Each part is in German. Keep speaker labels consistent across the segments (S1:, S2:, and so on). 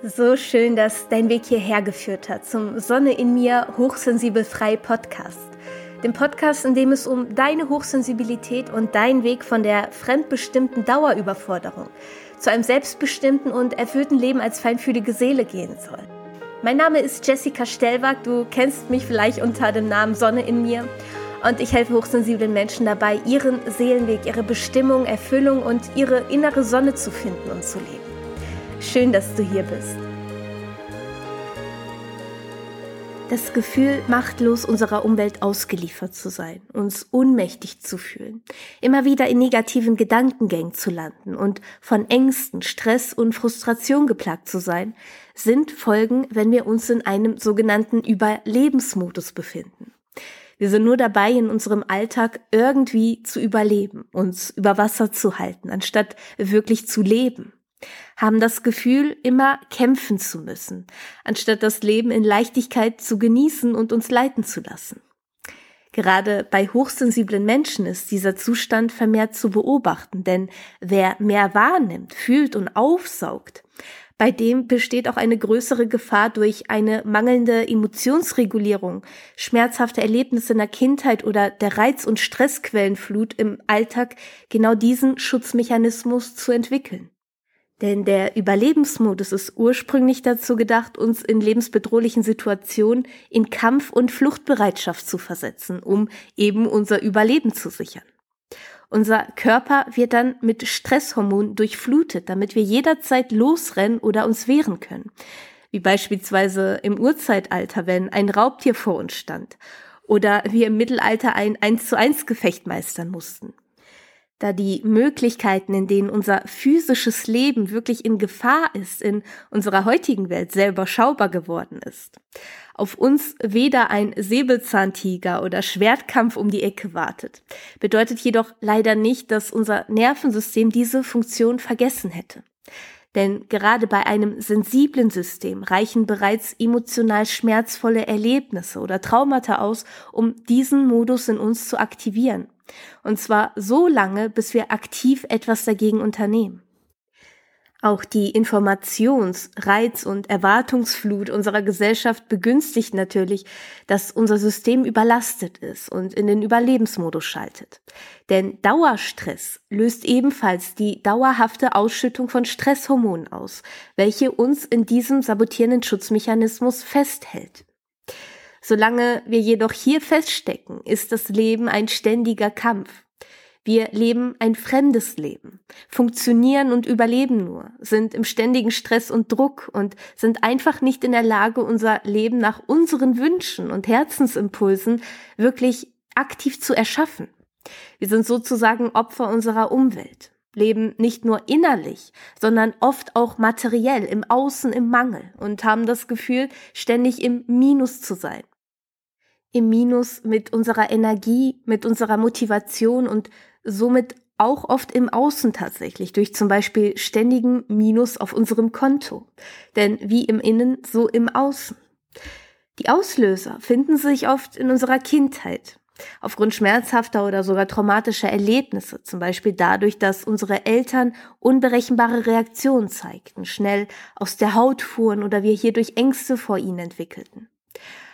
S1: So schön, dass dein Weg hierher geführt hat zum Sonne in mir Hochsensibel frei Podcast. Dem Podcast, in dem es um deine Hochsensibilität und deinen Weg von der fremdbestimmten Dauerüberforderung zu einem selbstbestimmten und erfüllten Leben als feinfühlige Seele gehen soll. Mein Name ist Jessica Stellwag, du kennst mich vielleicht unter dem Namen Sonne in mir und ich helfe hochsensiblen Menschen dabei, ihren Seelenweg, ihre Bestimmung, Erfüllung und ihre innere Sonne zu finden und zu leben. Schön, dass du hier bist. Das Gefühl, machtlos unserer Umwelt ausgeliefert zu sein, uns ohnmächtig zu fühlen, immer wieder in negativen Gedankengängen zu landen und von Ängsten, Stress und Frustration geplagt zu sein, sind Folgen, wenn wir uns in einem sogenannten Überlebensmodus befinden. Wir sind nur dabei, in unserem Alltag irgendwie zu überleben, uns über Wasser zu halten, anstatt wirklich zu leben haben das Gefühl, immer kämpfen zu müssen, anstatt das Leben in Leichtigkeit zu genießen und uns leiten zu lassen. Gerade bei hochsensiblen Menschen ist dieser Zustand vermehrt zu beobachten, denn wer mehr wahrnimmt, fühlt und aufsaugt, bei dem besteht auch eine größere Gefahr durch eine mangelnde Emotionsregulierung, schmerzhafte Erlebnisse in der Kindheit oder der Reiz- und Stressquellenflut im Alltag genau diesen Schutzmechanismus zu entwickeln. Denn der Überlebensmodus ist ursprünglich dazu gedacht, uns in lebensbedrohlichen Situationen in Kampf- und Fluchtbereitschaft zu versetzen, um eben unser Überleben zu sichern. Unser Körper wird dann mit Stresshormonen durchflutet, damit wir jederzeit losrennen oder uns wehren können. Wie beispielsweise im Urzeitalter, wenn ein Raubtier vor uns stand. Oder wir im Mittelalter ein 1 zu 1 Gefecht meistern mussten da die Möglichkeiten, in denen unser physisches Leben wirklich in Gefahr ist, in unserer heutigen Welt sehr überschaubar geworden ist. Auf uns weder ein Säbelzahntiger oder Schwertkampf um die Ecke wartet, bedeutet jedoch leider nicht, dass unser Nervensystem diese Funktion vergessen hätte. Denn gerade bei einem sensiblen System reichen bereits emotional schmerzvolle Erlebnisse oder Traumata aus, um diesen Modus in uns zu aktivieren. Und zwar so lange, bis wir aktiv etwas dagegen unternehmen. Auch die Informations-, Reiz- und Erwartungsflut unserer Gesellschaft begünstigt natürlich, dass unser System überlastet ist und in den Überlebensmodus schaltet. Denn Dauerstress löst ebenfalls die dauerhafte Ausschüttung von Stresshormonen aus, welche uns in diesem sabotierenden Schutzmechanismus festhält. Solange wir jedoch hier feststecken, ist das Leben ein ständiger Kampf. Wir leben ein fremdes Leben, funktionieren und überleben nur, sind im ständigen Stress und Druck und sind einfach nicht in der Lage, unser Leben nach unseren Wünschen und Herzensimpulsen wirklich aktiv zu erschaffen. Wir sind sozusagen Opfer unserer Umwelt, leben nicht nur innerlich, sondern oft auch materiell im Außen im Mangel und haben das Gefühl, ständig im Minus zu sein im Minus mit unserer Energie, mit unserer Motivation und somit auch oft im Außen tatsächlich, durch zum Beispiel ständigen Minus auf unserem Konto. Denn wie im Innen, so im Außen. Die Auslöser finden sich oft in unserer Kindheit, aufgrund schmerzhafter oder sogar traumatischer Erlebnisse, zum Beispiel dadurch, dass unsere Eltern unberechenbare Reaktionen zeigten, schnell aus der Haut fuhren oder wir hierdurch Ängste vor ihnen entwickelten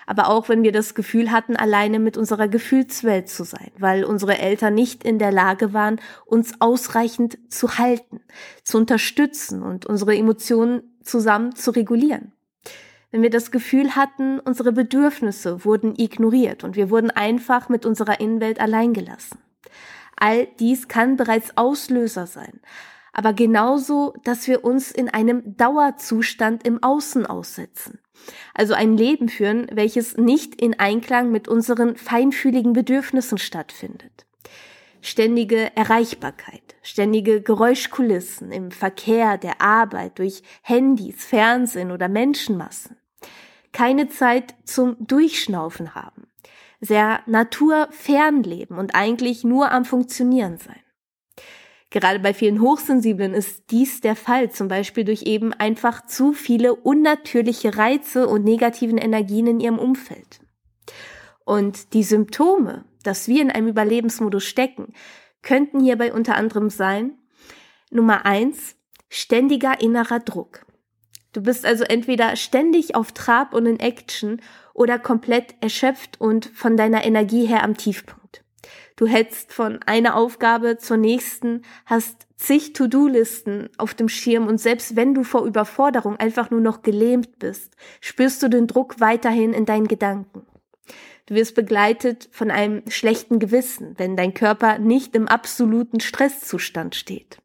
S1: aber auch wenn wir das Gefühl hatten, alleine mit unserer Gefühlswelt zu sein, weil unsere Eltern nicht in der Lage waren, uns ausreichend zu halten, zu unterstützen und unsere Emotionen zusammen zu regulieren. Wenn wir das Gefühl hatten, unsere Bedürfnisse wurden ignoriert und wir wurden einfach mit unserer Innenwelt allein gelassen. All dies kann bereits Auslöser sein, aber genauso, dass wir uns in einem Dauerzustand im Außen aussetzen. Also ein Leben führen, welches nicht in Einklang mit unseren feinfühligen Bedürfnissen stattfindet. Ständige Erreichbarkeit, ständige Geräuschkulissen im Verkehr, der Arbeit, durch Handys, Fernsehen oder Menschenmassen. Keine Zeit zum Durchschnaufen haben. Sehr naturfern leben und eigentlich nur am Funktionieren sein. Gerade bei vielen Hochsensiblen ist dies der Fall, zum Beispiel durch eben einfach zu viele unnatürliche Reize und negativen Energien in ihrem Umfeld. Und die Symptome, dass wir in einem Überlebensmodus stecken, könnten hierbei unter anderem sein, Nummer eins, ständiger innerer Druck. Du bist also entweder ständig auf Trab und in Action oder komplett erschöpft und von deiner Energie her am Tiefpunkt. Du hetzt von einer Aufgabe zur nächsten, hast zig To-Do-Listen auf dem Schirm und selbst wenn du vor Überforderung einfach nur noch gelähmt bist, spürst du den Druck weiterhin in deinen Gedanken. Du wirst begleitet von einem schlechten Gewissen, wenn dein Körper nicht im absoluten Stresszustand steht.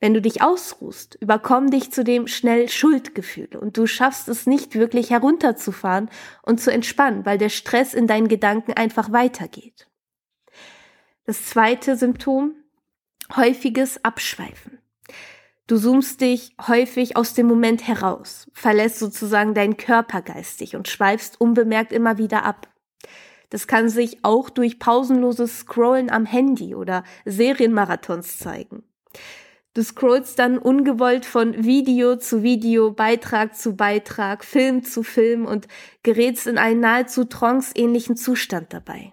S1: Wenn du dich ausruhst, überkommen dich zudem schnell Schuldgefühle und du schaffst es nicht wirklich herunterzufahren und zu entspannen, weil der Stress in deinen Gedanken einfach weitergeht. Das zweite Symptom, häufiges Abschweifen. Du zoomst dich häufig aus dem Moment heraus, verlässt sozusagen deinen Körper geistig und schweifst unbemerkt immer wieder ab. Das kann sich auch durch pausenloses Scrollen am Handy oder Serienmarathons zeigen. Du scrollst dann ungewollt von Video zu Video, Beitrag zu Beitrag, Film zu Film und gerätst in einen nahezu tranceähnlichen Zustand dabei.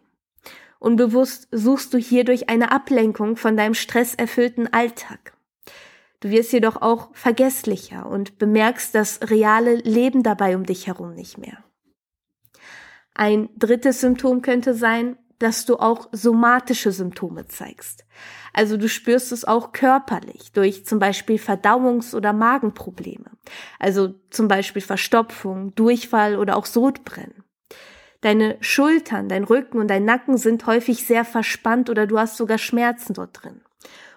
S1: Unbewusst suchst du hierdurch eine Ablenkung von deinem stresserfüllten Alltag. Du wirst jedoch auch vergesslicher und bemerkst das reale Leben dabei um dich herum nicht mehr. Ein drittes Symptom könnte sein, dass du auch somatische Symptome zeigst. Also du spürst es auch körperlich durch zum Beispiel Verdauungs- oder Magenprobleme. Also zum Beispiel Verstopfung, Durchfall oder auch Sodbrennen. Deine Schultern, dein Rücken und dein Nacken sind häufig sehr verspannt oder du hast sogar Schmerzen dort drin.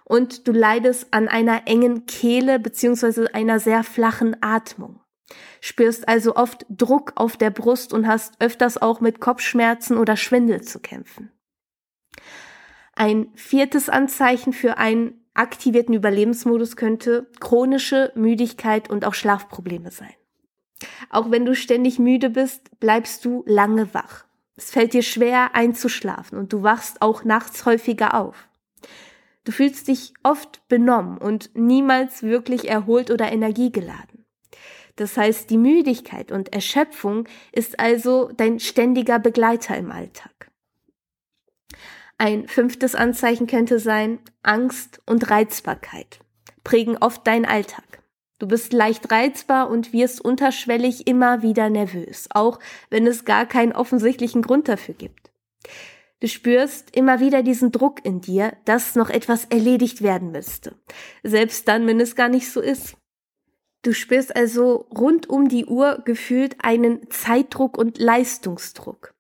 S1: Und du leidest an einer engen Kehle beziehungsweise einer sehr flachen Atmung. Spürst also oft Druck auf der Brust und hast öfters auch mit Kopfschmerzen oder Schwindel zu kämpfen. Ein viertes Anzeichen für einen aktivierten Überlebensmodus könnte chronische Müdigkeit und auch Schlafprobleme sein. Auch wenn du ständig müde bist, bleibst du lange wach. Es fällt dir schwer einzuschlafen und du wachst auch nachts häufiger auf. Du fühlst dich oft benommen und niemals wirklich erholt oder energiegeladen. Das heißt, die Müdigkeit und Erschöpfung ist also dein ständiger Begleiter im Alltag. Ein fünftes Anzeichen könnte sein, Angst und Reizbarkeit prägen oft deinen Alltag. Du bist leicht reizbar und wirst unterschwellig immer wieder nervös, auch wenn es gar keinen offensichtlichen Grund dafür gibt. Du spürst immer wieder diesen Druck in dir, dass noch etwas erledigt werden müsste, selbst dann, wenn es gar nicht so ist. Du spürst also rund um die Uhr gefühlt einen Zeitdruck und Leistungsdruck.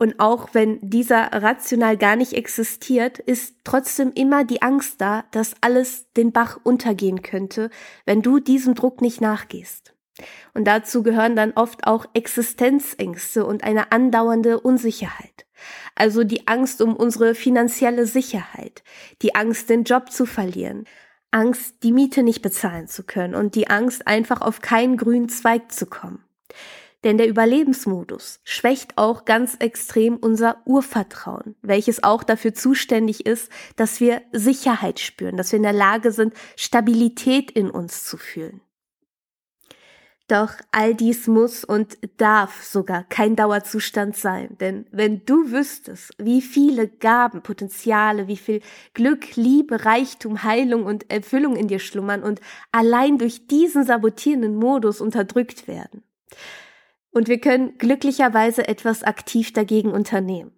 S1: Und auch wenn dieser rational gar nicht existiert, ist trotzdem immer die Angst da, dass alles den Bach untergehen könnte, wenn du diesem Druck nicht nachgehst. Und dazu gehören dann oft auch Existenzängste und eine andauernde Unsicherheit. Also die Angst um unsere finanzielle Sicherheit, die Angst, den Job zu verlieren, Angst, die Miete nicht bezahlen zu können und die Angst, einfach auf keinen grünen Zweig zu kommen. Denn der Überlebensmodus schwächt auch ganz extrem unser Urvertrauen, welches auch dafür zuständig ist, dass wir Sicherheit spüren, dass wir in der Lage sind, Stabilität in uns zu fühlen. Doch all dies muss und darf sogar kein Dauerzustand sein, denn wenn du wüsstest, wie viele Gaben, Potenziale, wie viel Glück, Liebe, Reichtum, Heilung und Erfüllung in dir schlummern und allein durch diesen sabotierenden Modus unterdrückt werden, und wir können glücklicherweise etwas aktiv dagegen unternehmen.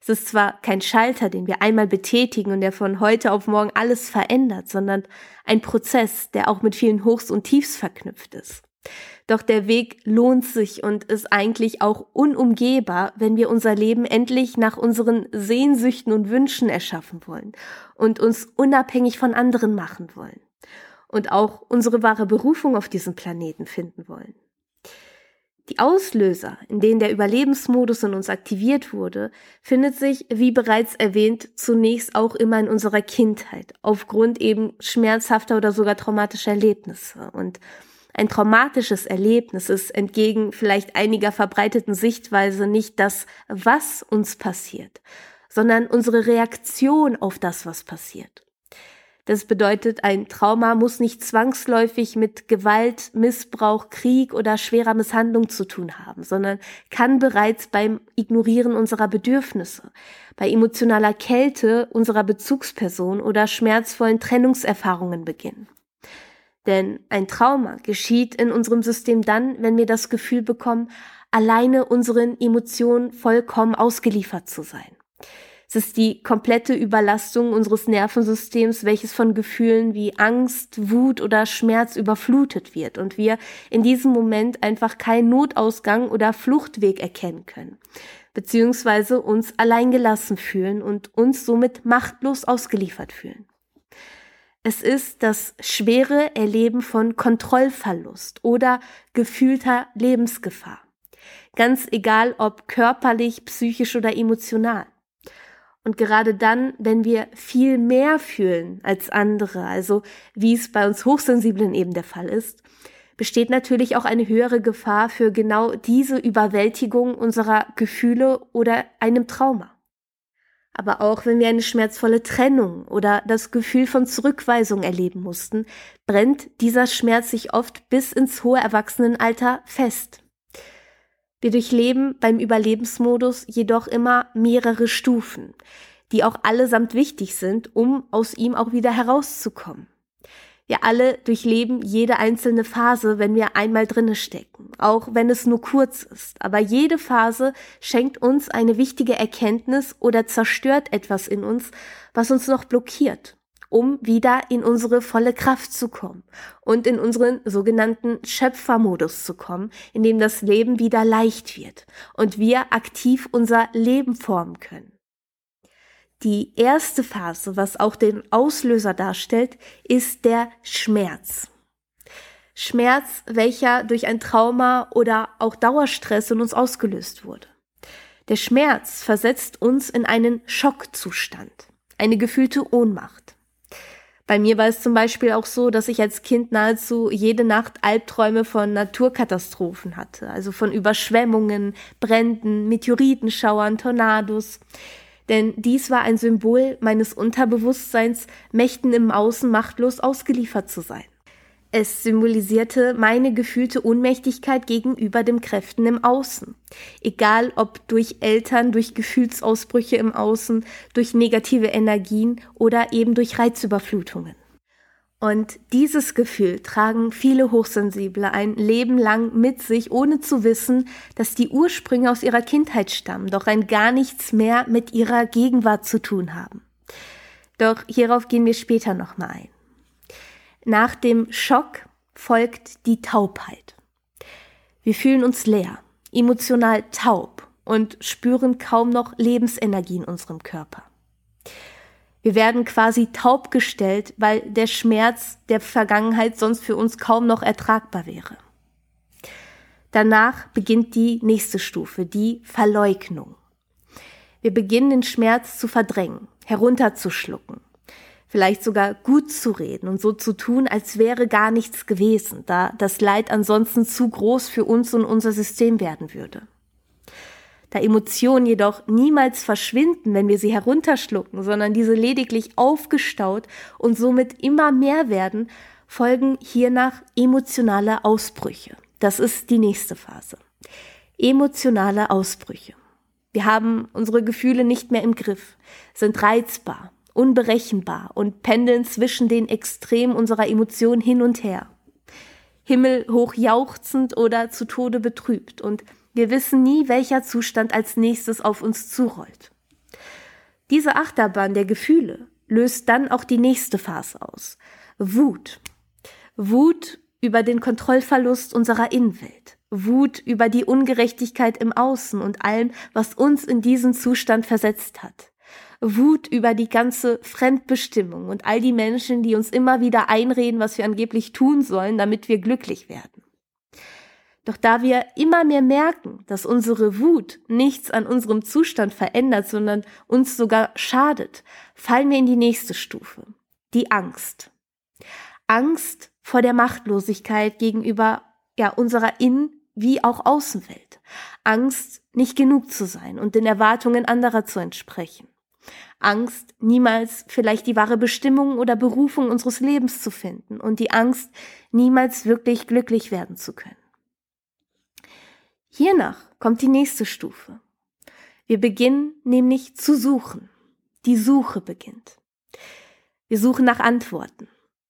S1: Es ist zwar kein Schalter, den wir einmal betätigen und der von heute auf morgen alles verändert, sondern ein Prozess, der auch mit vielen Hochs und Tiefs verknüpft ist. Doch der Weg lohnt sich und ist eigentlich auch unumgehbar, wenn wir unser Leben endlich nach unseren Sehnsüchten und Wünschen erschaffen wollen und uns unabhängig von anderen machen wollen und auch unsere wahre Berufung auf diesem Planeten finden wollen. Die Auslöser, in denen der Überlebensmodus in uns aktiviert wurde, findet sich, wie bereits erwähnt, zunächst auch immer in unserer Kindheit, aufgrund eben schmerzhafter oder sogar traumatischer Erlebnisse. Und ein traumatisches Erlebnis ist entgegen vielleicht einiger verbreiteten Sichtweise nicht das, was uns passiert, sondern unsere Reaktion auf das, was passiert. Das bedeutet, ein Trauma muss nicht zwangsläufig mit Gewalt, Missbrauch, Krieg oder schwerer Misshandlung zu tun haben, sondern kann bereits beim Ignorieren unserer Bedürfnisse, bei emotionaler Kälte unserer Bezugsperson oder schmerzvollen Trennungserfahrungen beginnen. Denn ein Trauma geschieht in unserem System dann, wenn wir das Gefühl bekommen, alleine unseren Emotionen vollkommen ausgeliefert zu sein. Es ist die komplette Überlastung unseres Nervensystems, welches von Gefühlen wie Angst, Wut oder Schmerz überflutet wird und wir in diesem Moment einfach keinen Notausgang oder Fluchtweg erkennen können, beziehungsweise uns alleingelassen fühlen und uns somit machtlos ausgeliefert fühlen. Es ist das schwere Erleben von Kontrollverlust oder gefühlter Lebensgefahr. Ganz egal ob körperlich, psychisch oder emotional. Und gerade dann, wenn wir viel mehr fühlen als andere, also wie es bei uns Hochsensiblen eben der Fall ist, besteht natürlich auch eine höhere Gefahr für genau diese Überwältigung unserer Gefühle oder einem Trauma. Aber auch wenn wir eine schmerzvolle Trennung oder das Gefühl von Zurückweisung erleben mussten, brennt dieser Schmerz sich oft bis ins hohe Erwachsenenalter fest. Wir durchleben beim Überlebensmodus jedoch immer mehrere Stufen, die auch allesamt wichtig sind, um aus ihm auch wieder herauszukommen. Wir alle durchleben jede einzelne Phase, wenn wir einmal drinne stecken, auch wenn es nur kurz ist. Aber jede Phase schenkt uns eine wichtige Erkenntnis oder zerstört etwas in uns, was uns noch blockiert um wieder in unsere volle Kraft zu kommen und in unseren sogenannten Schöpfermodus zu kommen, in dem das Leben wieder leicht wird und wir aktiv unser Leben formen können. Die erste Phase, was auch den Auslöser darstellt, ist der Schmerz. Schmerz, welcher durch ein Trauma oder auch Dauerstress in uns ausgelöst wurde. Der Schmerz versetzt uns in einen Schockzustand, eine gefühlte Ohnmacht. Bei mir war es zum Beispiel auch so, dass ich als Kind nahezu jede Nacht Albträume von Naturkatastrophen hatte, also von Überschwemmungen, Bränden, Meteoritenschauern, Tornados. Denn dies war ein Symbol meines Unterbewusstseins, Mächten im Außen machtlos ausgeliefert zu sein. Es symbolisierte meine gefühlte Ohnmächtigkeit gegenüber den Kräften im Außen. Egal ob durch Eltern, durch Gefühlsausbrüche im Außen, durch negative Energien oder eben durch Reizüberflutungen. Und dieses Gefühl tragen viele Hochsensible ein Leben lang mit sich, ohne zu wissen, dass die Ursprünge aus ihrer Kindheit stammen, doch ein gar nichts mehr mit ihrer Gegenwart zu tun haben. Doch hierauf gehen wir später nochmal ein. Nach dem Schock folgt die Taubheit. Wir fühlen uns leer, emotional taub und spüren kaum noch Lebensenergie in unserem Körper. Wir werden quasi taub gestellt, weil der Schmerz der Vergangenheit sonst für uns kaum noch ertragbar wäre. Danach beginnt die nächste Stufe, die Verleugnung. Wir beginnen den Schmerz zu verdrängen, herunterzuschlucken, vielleicht sogar gut zu reden und so zu tun, als wäre gar nichts gewesen, da das Leid ansonsten zu groß für uns und unser System werden würde. Da Emotionen jedoch niemals verschwinden, wenn wir sie herunterschlucken, sondern diese lediglich aufgestaut und somit immer mehr werden, folgen hiernach emotionale Ausbrüche. Das ist die nächste Phase. Emotionale Ausbrüche. Wir haben unsere Gefühle nicht mehr im Griff, sind reizbar, unberechenbar und pendeln zwischen den Extremen unserer Emotionen hin und her. Himmelhoch jauchzend oder zu Tode betrübt und wir wissen nie, welcher Zustand als nächstes auf uns zurollt. Diese Achterbahn der Gefühle löst dann auch die nächste Phase aus. Wut. Wut über den Kontrollverlust unserer Innenwelt. Wut über die Ungerechtigkeit im Außen und allem, was uns in diesen Zustand versetzt hat. Wut über die ganze Fremdbestimmung und all die Menschen, die uns immer wieder einreden, was wir angeblich tun sollen, damit wir glücklich werden. Doch da wir immer mehr merken, dass unsere Wut nichts an unserem Zustand verändert, sondern uns sogar schadet, fallen wir in die nächste Stufe, die Angst. Angst vor der Machtlosigkeit gegenüber ja, unserer Innen- wie auch Außenwelt. Angst, nicht genug zu sein und den Erwartungen anderer zu entsprechen. Angst, niemals vielleicht die wahre Bestimmung oder Berufung unseres Lebens zu finden und die Angst, niemals wirklich glücklich werden zu können. Hiernach kommt die nächste Stufe. Wir beginnen nämlich zu suchen. Die Suche beginnt. Wir suchen nach Antworten.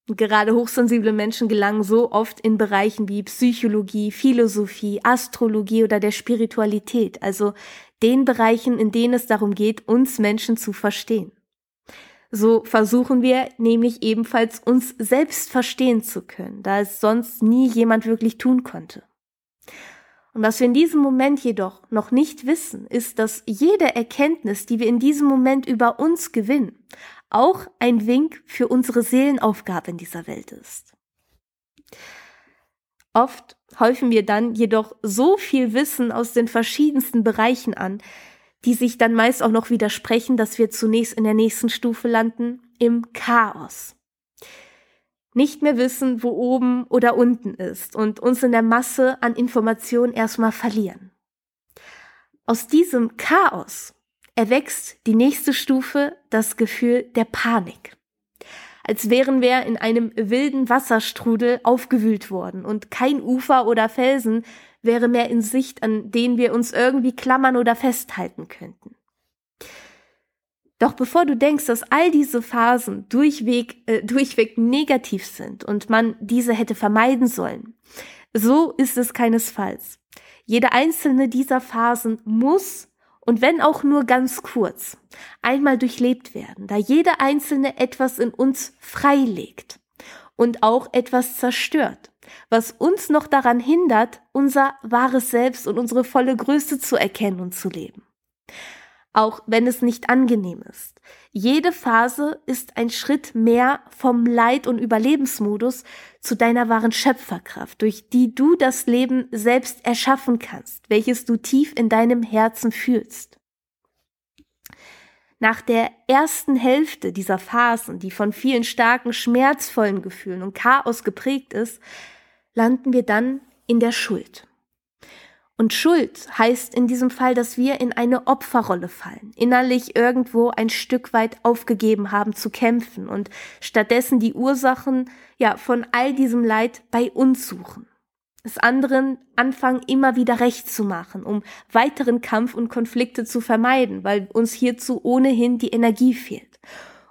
S1: Gerade hochsensible Menschen gelangen so oft in Bereichen wie Psychologie, Philosophie, Astrologie oder der Spiritualität, also den Bereichen, in denen es darum geht, uns Menschen zu verstehen. So versuchen wir nämlich ebenfalls uns selbst verstehen zu können, da es sonst nie jemand wirklich tun konnte. Und was wir in diesem Moment jedoch noch nicht wissen, ist, dass jede Erkenntnis, die wir in diesem Moment über uns gewinnen, auch ein Wink für unsere Seelenaufgabe in dieser Welt ist. Oft häufen wir dann jedoch so viel Wissen aus den verschiedensten Bereichen an, die sich dann meist auch noch widersprechen, dass wir zunächst in der nächsten Stufe landen, im Chaos. Nicht mehr wissen, wo oben oder unten ist und uns in der Masse an Informationen erstmal verlieren. Aus diesem Chaos erwächst die nächste Stufe das Gefühl der Panik. Als wären wir in einem wilden Wasserstrudel aufgewühlt worden und kein Ufer oder Felsen wäre mehr in Sicht, an denen wir uns irgendwie klammern oder festhalten könnten. Doch bevor du denkst, dass all diese Phasen durchweg, äh, durchweg negativ sind und man diese hätte vermeiden sollen, so ist es keinesfalls. Jede einzelne dieser Phasen muss und wenn auch nur ganz kurz, einmal durchlebt werden, da jede einzelne etwas in uns freilegt und auch etwas zerstört, was uns noch daran hindert, unser wahres Selbst und unsere volle Größe zu erkennen und zu leben. Auch wenn es nicht angenehm ist. Jede Phase ist ein Schritt mehr vom Leid- und Überlebensmodus zu deiner wahren Schöpferkraft, durch die du das Leben selbst erschaffen kannst, welches du tief in deinem Herzen fühlst. Nach der ersten Hälfte dieser Phasen, die von vielen starken, schmerzvollen Gefühlen und Chaos geprägt ist, landen wir dann in der Schuld. Und Schuld heißt in diesem Fall, dass wir in eine Opferrolle fallen, innerlich irgendwo ein Stück weit aufgegeben haben zu kämpfen und stattdessen die Ursachen ja von all diesem Leid bei uns suchen. Es anderen anfangen immer wieder recht zu machen, um weiteren Kampf und Konflikte zu vermeiden, weil uns hierzu ohnehin die Energie fehlt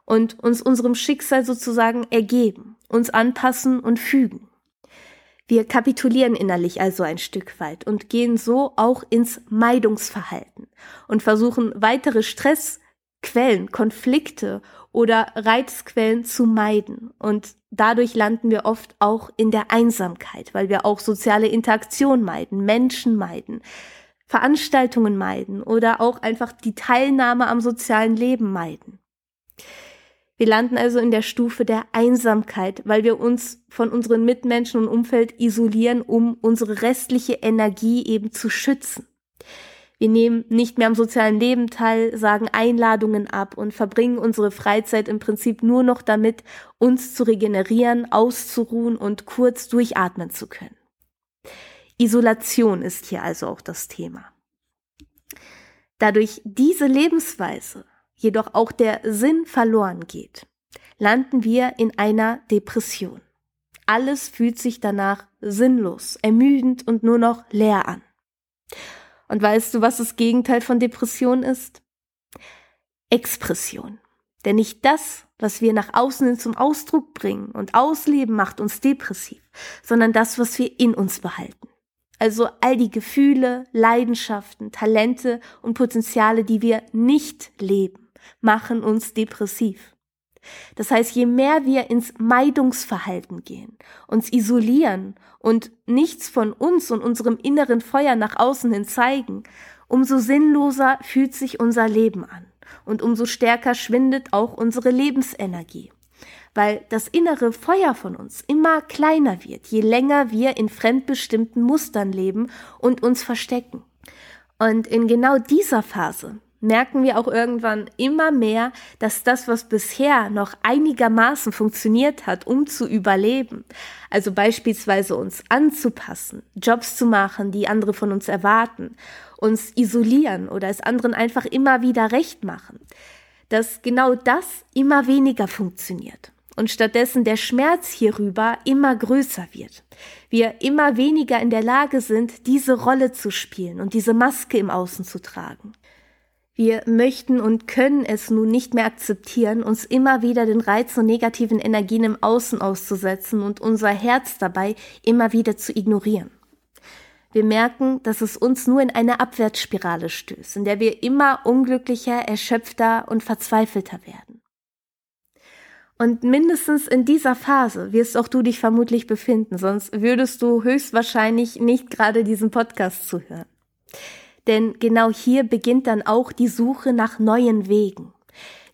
S1: und uns unserem Schicksal sozusagen ergeben, uns anpassen und fügen. Wir kapitulieren innerlich also ein Stück weit und gehen so auch ins Meidungsverhalten und versuchen weitere Stressquellen, Konflikte oder Reizquellen zu meiden. Und dadurch landen wir oft auch in der Einsamkeit, weil wir auch soziale Interaktion meiden, Menschen meiden, Veranstaltungen meiden oder auch einfach die Teilnahme am sozialen Leben meiden. Wir landen also in der Stufe der Einsamkeit, weil wir uns von unseren Mitmenschen und Umfeld isolieren, um unsere restliche Energie eben zu schützen. Wir nehmen nicht mehr am sozialen Leben teil, sagen Einladungen ab und verbringen unsere Freizeit im Prinzip nur noch damit, uns zu regenerieren, auszuruhen und kurz durchatmen zu können. Isolation ist hier also auch das Thema. Dadurch diese Lebensweise jedoch auch der Sinn verloren geht, landen wir in einer Depression. Alles fühlt sich danach sinnlos, ermüdend und nur noch leer an. Und weißt du, was das Gegenteil von Depression ist? Expression. Denn nicht das, was wir nach außen hin zum Ausdruck bringen und ausleben, macht uns depressiv, sondern das, was wir in uns behalten. Also all die Gefühle, Leidenschaften, Talente und Potenziale, die wir nicht leben machen uns depressiv. Das heißt, je mehr wir ins Meidungsverhalten gehen, uns isolieren und nichts von uns und unserem inneren Feuer nach außen hin zeigen, umso sinnloser fühlt sich unser Leben an und umso stärker schwindet auch unsere Lebensenergie, weil das innere Feuer von uns immer kleiner wird, je länger wir in fremdbestimmten Mustern leben und uns verstecken. Und in genau dieser Phase merken wir auch irgendwann immer mehr, dass das, was bisher noch einigermaßen funktioniert hat, um zu überleben, also beispielsweise uns anzupassen, Jobs zu machen, die andere von uns erwarten, uns isolieren oder es anderen einfach immer wieder recht machen, dass genau das immer weniger funktioniert und stattdessen der Schmerz hierüber immer größer wird. Wir immer weniger in der Lage sind, diese Rolle zu spielen und diese Maske im Außen zu tragen. Wir möchten und können es nun nicht mehr akzeptieren, uns immer wieder den Reiz und negativen Energien im Außen auszusetzen und unser Herz dabei immer wieder zu ignorieren. Wir merken, dass es uns nur in eine Abwärtsspirale stößt, in der wir immer unglücklicher, erschöpfter und verzweifelter werden. Und mindestens in dieser Phase wirst auch du dich vermutlich befinden, sonst würdest du höchstwahrscheinlich nicht gerade diesen Podcast zuhören. Denn genau hier beginnt dann auch die Suche nach neuen Wegen.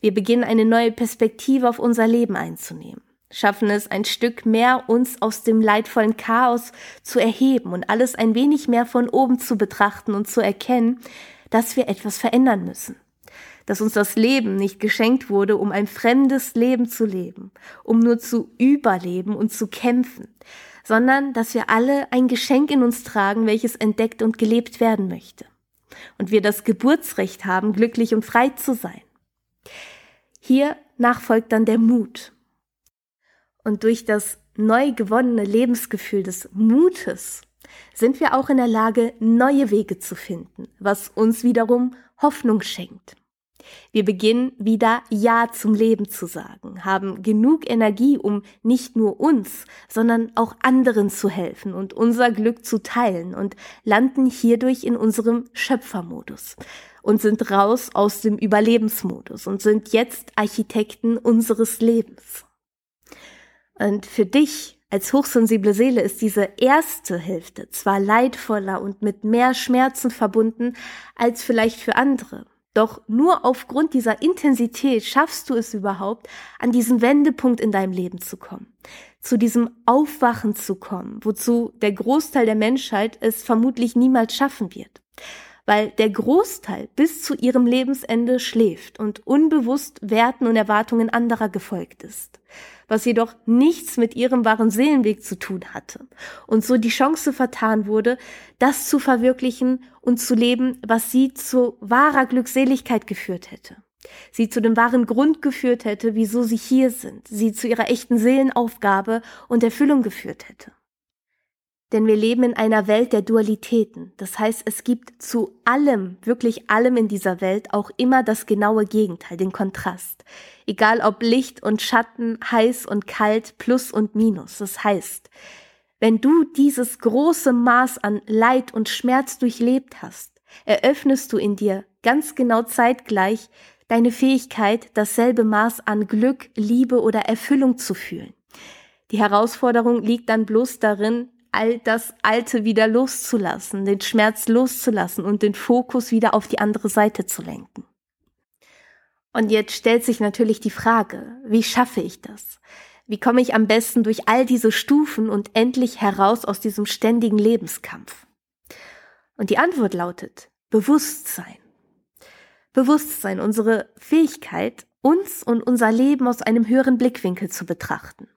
S1: Wir beginnen eine neue Perspektive auf unser Leben einzunehmen, schaffen es ein Stück mehr, uns aus dem leidvollen Chaos zu erheben und alles ein wenig mehr von oben zu betrachten und zu erkennen, dass wir etwas verändern müssen. Dass uns das Leben nicht geschenkt wurde, um ein fremdes Leben zu leben, um nur zu überleben und zu kämpfen, sondern dass wir alle ein Geschenk in uns tragen, welches entdeckt und gelebt werden möchte und wir das Geburtsrecht haben, glücklich und frei zu sein. Hier nachfolgt dann der Mut. Und durch das neu gewonnene Lebensgefühl des Mutes sind wir auch in der Lage, neue Wege zu finden, was uns wiederum Hoffnung schenkt. Wir beginnen wieder Ja zum Leben zu sagen, haben genug Energie, um nicht nur uns, sondern auch anderen zu helfen und unser Glück zu teilen und landen hierdurch in unserem Schöpfermodus und sind raus aus dem Überlebensmodus und sind jetzt Architekten unseres Lebens. Und für dich als hochsensible Seele ist diese erste Hälfte zwar leidvoller und mit mehr Schmerzen verbunden als vielleicht für andere. Doch nur aufgrund dieser Intensität schaffst du es überhaupt, an diesen Wendepunkt in deinem Leben zu kommen, zu diesem Aufwachen zu kommen, wozu der Großteil der Menschheit es vermutlich niemals schaffen wird. Weil der Großteil bis zu ihrem Lebensende schläft und unbewusst Werten und Erwartungen anderer gefolgt ist was jedoch nichts mit ihrem wahren Seelenweg zu tun hatte und so die Chance vertan wurde, das zu verwirklichen und zu leben, was sie zu wahrer Glückseligkeit geführt hätte. Sie zu dem wahren Grund geführt hätte, wieso sie hier sind, sie zu ihrer echten Seelenaufgabe und Erfüllung geführt hätte. Denn wir leben in einer Welt der Dualitäten. Das heißt, es gibt zu allem, wirklich allem in dieser Welt auch immer das genaue Gegenteil, den Kontrast. Egal ob Licht und Schatten, heiß und kalt, Plus und Minus. Das heißt, wenn du dieses große Maß an Leid und Schmerz durchlebt hast, eröffnest du in dir ganz genau zeitgleich deine Fähigkeit, dasselbe Maß an Glück, Liebe oder Erfüllung zu fühlen. Die Herausforderung liegt dann bloß darin, all das Alte wieder loszulassen, den Schmerz loszulassen und den Fokus wieder auf die andere Seite zu lenken. Und jetzt stellt sich natürlich die Frage, wie schaffe ich das? Wie komme ich am besten durch all diese Stufen und endlich heraus aus diesem ständigen Lebenskampf? Und die Antwort lautet Bewusstsein. Bewusstsein, unsere Fähigkeit, uns und unser Leben aus einem höheren Blickwinkel zu betrachten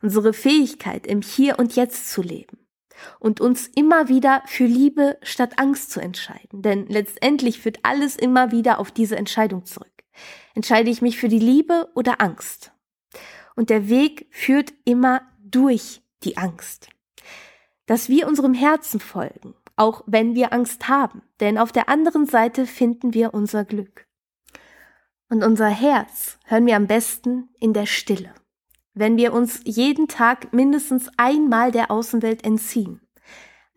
S1: unsere Fähigkeit, im Hier und Jetzt zu leben und uns immer wieder für Liebe statt Angst zu entscheiden. Denn letztendlich führt alles immer wieder auf diese Entscheidung zurück. Entscheide ich mich für die Liebe oder Angst? Und der Weg führt immer durch die Angst. Dass wir unserem Herzen folgen, auch wenn wir Angst haben, denn auf der anderen Seite finden wir unser Glück. Und unser Herz hören wir am besten in der Stille wenn wir uns jeden Tag mindestens einmal der Außenwelt entziehen.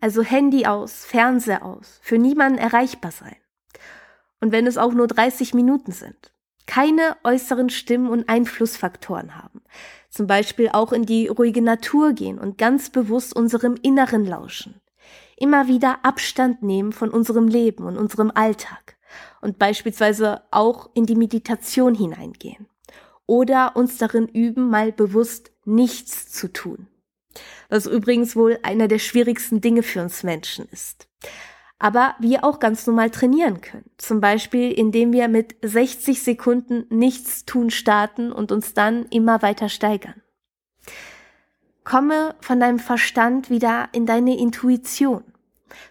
S1: Also Handy aus, Fernseher aus, für niemanden erreichbar sein. Und wenn es auch nur 30 Minuten sind. Keine äußeren Stimmen und Einflussfaktoren haben. Zum Beispiel auch in die ruhige Natur gehen und ganz bewusst unserem Inneren lauschen. Immer wieder Abstand nehmen von unserem Leben und unserem Alltag. Und beispielsweise auch in die Meditation hineingehen oder uns darin üben, mal bewusst nichts zu tun. Was übrigens wohl einer der schwierigsten Dinge für uns Menschen ist. Aber wir auch ganz normal trainieren können. Zum Beispiel, indem wir mit 60 Sekunden nichts tun starten und uns dann immer weiter steigern. Komme von deinem Verstand wieder in deine Intuition.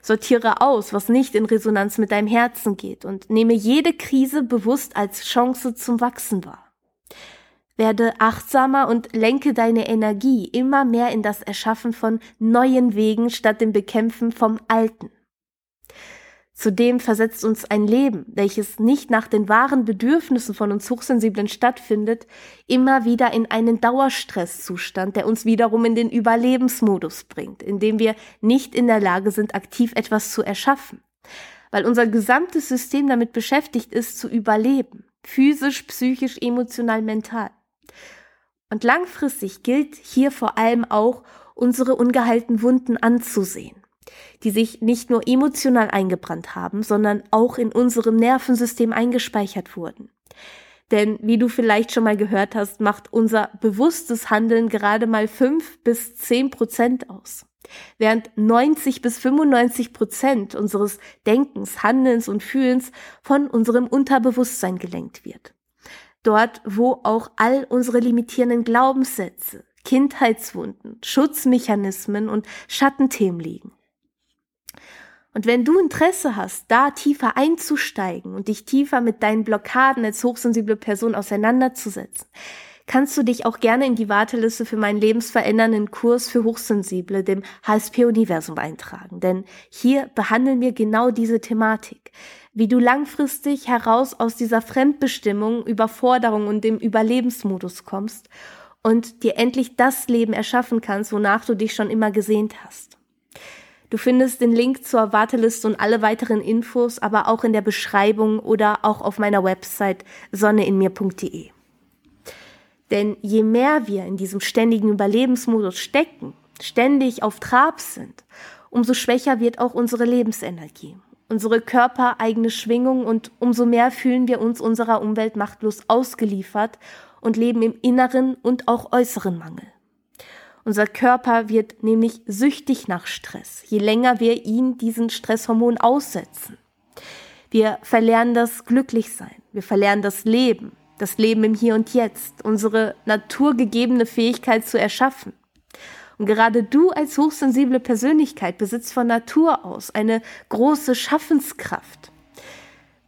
S1: Sortiere aus, was nicht in Resonanz mit deinem Herzen geht und nehme jede Krise bewusst als Chance zum Wachsen wahr. Werde achtsamer und lenke deine Energie immer mehr in das Erschaffen von neuen Wegen statt dem Bekämpfen vom Alten. Zudem versetzt uns ein Leben, welches nicht nach den wahren Bedürfnissen von uns Hochsensiblen stattfindet, immer wieder in einen Dauerstresszustand, der uns wiederum in den Überlebensmodus bringt, in dem wir nicht in der Lage sind, aktiv etwas zu erschaffen. Weil unser gesamtes System damit beschäftigt ist, zu überleben. Physisch, psychisch, emotional, mental. Und langfristig gilt hier vor allem auch, unsere ungeheilten Wunden anzusehen die sich nicht nur emotional eingebrannt haben, sondern auch in unserem Nervensystem eingespeichert wurden. Denn wie du vielleicht schon mal gehört hast, macht unser bewusstes Handeln gerade mal fünf bis zehn Prozent aus. Während 90 bis 95 Prozent unseres Denkens, Handelns und Fühlens von unserem Unterbewusstsein gelenkt wird. Dort, wo auch all unsere limitierenden Glaubenssätze, Kindheitswunden, Schutzmechanismen und Schattenthemen liegen. Und wenn du Interesse hast, da tiefer einzusteigen und dich tiefer mit deinen Blockaden als hochsensible Person auseinanderzusetzen, kannst du dich auch gerne in die Warteliste für meinen lebensverändernden Kurs für Hochsensible, dem HSP-Universum, eintragen. Denn hier behandeln wir genau diese Thematik. Wie du langfristig heraus aus dieser Fremdbestimmung, Überforderung und dem Überlebensmodus kommst und dir endlich das Leben erschaffen kannst, wonach du dich schon immer gesehnt hast. Du findest den Link zur Warteliste und alle weiteren Infos aber auch in der Beschreibung oder auch auf meiner Website sonneinmir.de. Denn je mehr wir in diesem ständigen Überlebensmodus stecken, ständig auf Trab sind, umso schwächer wird auch unsere Lebensenergie, unsere körpereigene Schwingung und umso mehr fühlen wir uns unserer Umwelt machtlos ausgeliefert und leben im inneren und auch äußeren Mangel. Unser Körper wird nämlich süchtig nach Stress, je länger wir ihn diesen Stresshormon aussetzen. Wir verlernen das Glücklichsein, wir verlernen das Leben, das Leben im Hier und Jetzt, unsere naturgegebene Fähigkeit zu erschaffen. Und gerade du als hochsensible Persönlichkeit besitzt von Natur aus eine große Schaffenskraft.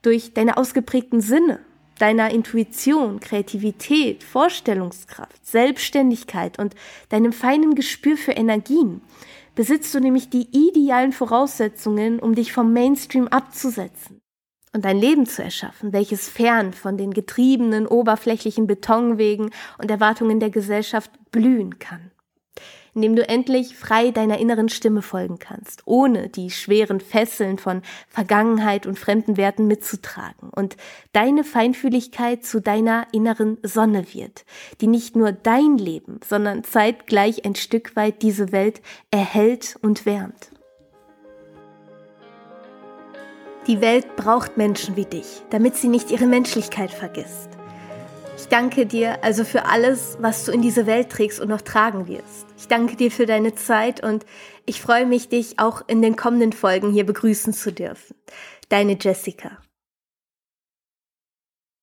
S1: Durch deine ausgeprägten Sinne, deiner Intuition, Kreativität, Vorstellungskraft, Selbstständigkeit und deinem feinen Gespür für Energien besitzt du nämlich die idealen Voraussetzungen, um dich vom Mainstream abzusetzen und ein Leben zu erschaffen, welches fern von den getriebenen oberflächlichen Betonwegen und Erwartungen der Gesellschaft blühen kann indem du endlich frei deiner inneren Stimme folgen kannst, ohne die schweren Fesseln von Vergangenheit und fremden Werten mitzutragen und deine Feinfühligkeit zu deiner inneren Sonne wird, die nicht nur dein Leben, sondern zeitgleich ein Stück weit diese Welt erhält und wärmt. Die Welt braucht Menschen wie dich, damit sie nicht ihre Menschlichkeit vergisst. Ich danke dir also für alles, was du in diese Welt trägst und noch tragen wirst. Ich danke dir für deine Zeit und ich freue mich, dich auch in den kommenden Folgen hier begrüßen zu dürfen. Deine Jessica.